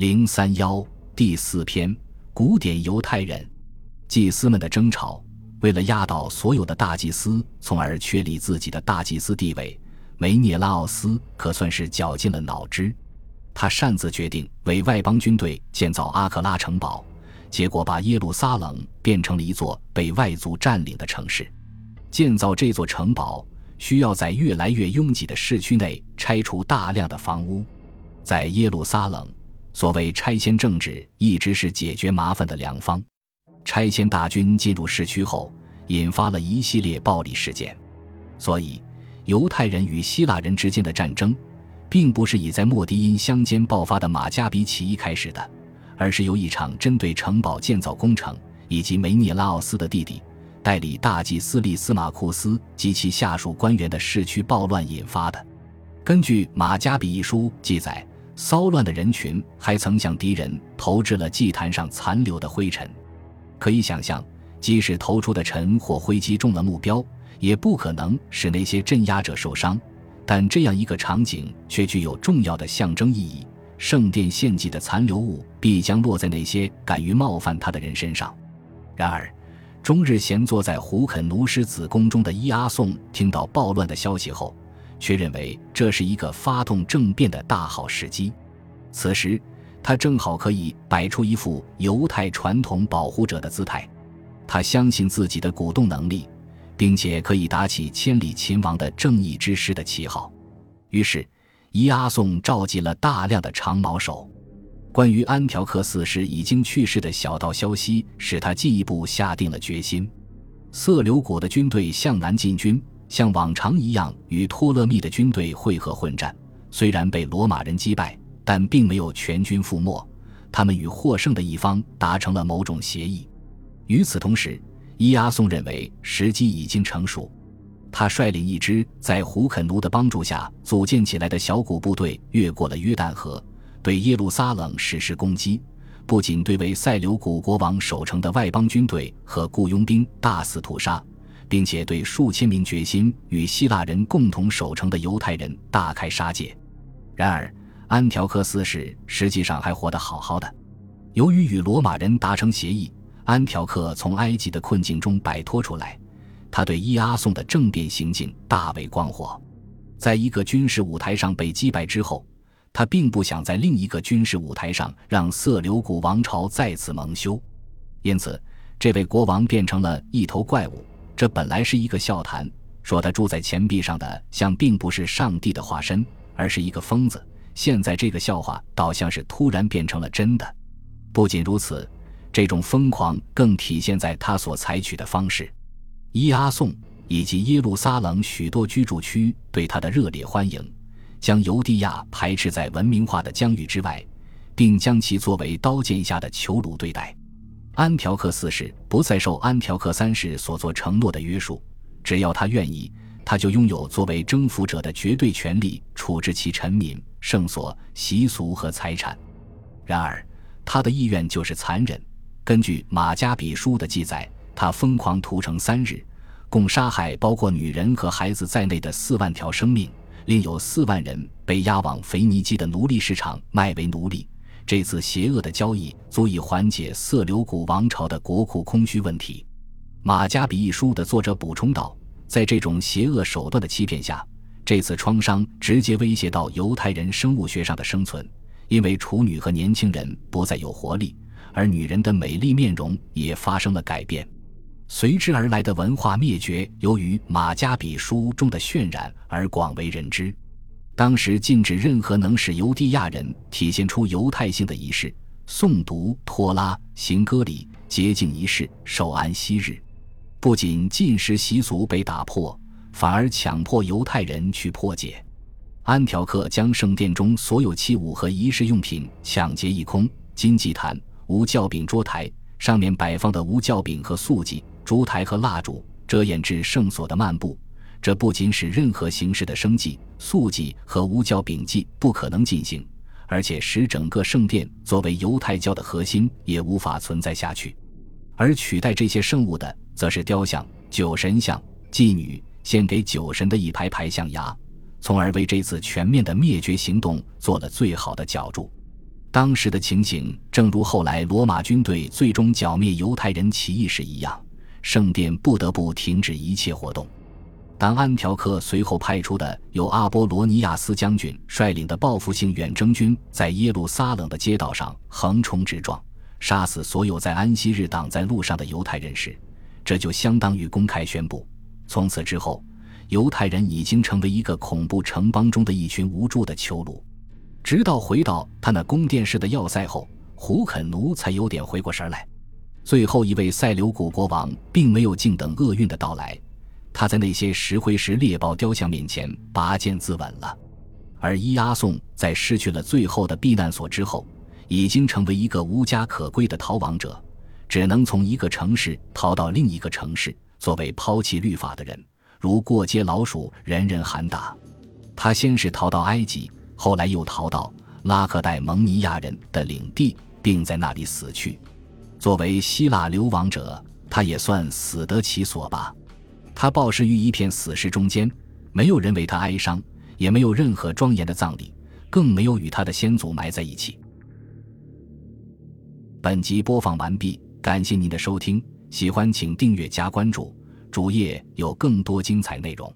零三幺第四篇古典犹太人祭司们的争吵。为了压倒所有的大祭司，从而确立自己的大祭司地位，梅涅拉奥斯可算是绞尽了脑汁。他擅自决定为外邦军队建造阿克拉城堡，结果把耶路撒冷变成了一座被外族占领的城市。建造这座城堡需要在越来越拥挤的市区内拆除大量的房屋。在耶路撒冷。所谓拆迁政治一直是解决麻烦的良方。拆迁大军进入市区后，引发了一系列暴力事件。所以，犹太人与希腊人之间的战争，并不是以在莫迪因乡间爆发的马加比起义开始的，而是由一场针对城堡建造工程以及梅涅拉奥斯的弟弟代理大祭司利斯马库斯及其下属官员的市区暴乱引发的。根据《马加比一书》记载。骚乱的人群还曾向敌人投掷了祭坛上残留的灰尘，可以想象，即使投出的尘或灰击中了目标，也不可能使那些镇压者受伤。但这样一个场景却具有重要的象征意义：圣殿献祭的残留物必将落在那些敢于冒犯他的人身上。然而，终日闲坐在胡肯奴师子宫中的伊阿宋听到暴乱的消息后。却认为这是一个发动政变的大好时机。此时，他正好可以摆出一副犹太传统保护者的姿态。他相信自己的鼓动能力，并且可以打起千里秦王的正义之师的旗号。于是，伊阿宋召集了大量的长矛手。关于安条克四世已经去世的小道消息，使他进一步下定了决心。色流谷的军队向南进军。像往常一样与托勒密的军队会合混战，虽然被罗马人击败，但并没有全军覆没。他们与获胜的一方达成了某种协议。与此同时，伊阿宋认为时机已经成熟，他率领一支在胡肯奴的帮助下组建起来的小股部队，越过了约旦河，对耶路撒冷实施攻击。不仅对为塞琉古国王守城的外邦军队和雇佣兵大肆屠杀。并且对数千名决心与希腊人共同守城的犹太人大开杀戒。然而，安条克四世实际上还活得好好的。由于与罗马人达成协议，安条克从埃及的困境中摆脱出来。他对伊阿宋的政变行径大为光火。在一个军事舞台上被击败之后，他并不想在另一个军事舞台上让色流古王朝再次蒙羞。因此，这位国王变成了一头怪物。这本来是一个笑谈，说他住在钱币上的像并不是上帝的化身，而是一个疯子。现在这个笑话倒像是突然变成了真的。不仅如此，这种疯狂更体现在他所采取的方式。伊阿宋以及耶路撒冷许多居住区对他的热烈欢迎，将犹地亚排斥在文明化的疆域之外，并将其作为刀剑下的囚虏对待。安条克四世不再受安条克三世所做承诺的约束，只要他愿意，他就拥有作为征服者的绝对权利，处置其臣民、圣所、习俗和财产。然而，他的意愿就是残忍。根据马加比书的记载，他疯狂屠城三日，共杀害包括女人和孩子在内的四万条生命，另有四万人被押往腓尼基的奴隶市场卖为奴隶。这次邪恶的交易足以缓解色流古王朝的国库空虚问题。马加比一书的作者补充道，在这种邪恶手段的欺骗下，这次创伤直接威胁到犹太人生物学上的生存，因为处女和年轻人不再有活力，而女人的美丽面容也发生了改变。随之而来的文化灭绝，由于马加比书中的渲染而广为人知。当时禁止任何能使犹地亚人体现出犹太性的仪式，诵读托拉、行歌礼、洁净仪式、守安息日。不仅禁食习俗被打破，反而强迫犹太人去破解。安条克将圣殿中所有器物和仪式用品抢劫一空，金祭坛、无酵饼桌台上面摆放的无酵饼和素祭、烛台和蜡烛，遮掩至圣所的漫步。这不仅使任何形式的生祭、素祭和无教丙祭不可能进行，而且使整个圣殿作为犹太教的核心也无法存在下去。而取代这些圣物的，则是雕像、酒神像、妓女献给酒神的一排排象牙，从而为这次全面的灭绝行动做了最好的脚注。当时的情形正如后来罗马军队最终剿灭犹太人起义时一样，圣殿不得不停止一切活动。当安条克随后派出的由阿波罗尼亚斯将军率领的报复性远征军在耶路撒冷的街道上横冲直撞，杀死所有在安息日挡在路上的犹太人时，这就相当于公开宣布，从此之后，犹太人已经成为一个恐怖城邦中的一群无助的囚虏。直到回到他那宫殿式的要塞后，胡肯奴才有点回过神来。最后一位塞琉古国王并没有静等厄运的到来。他在那些石灰石猎豹雕像面前拔剑自刎了，而伊阿宋在失去了最后的避难所之后，已经成为一个无家可归的逃亡者，只能从一个城市逃到另一个城市。作为抛弃律法的人，如过街老鼠，人人喊打。他先是逃到埃及，后来又逃到拉克代蒙尼亚人的领地，并在那里死去。作为希腊流亡者，他也算死得其所吧。他暴尸于一片死尸中间，没有人为他哀伤，也没有任何庄严的葬礼，更没有与他的先祖埋在一起。本集播放完毕，感谢您的收听，喜欢请订阅加关注，主页有更多精彩内容。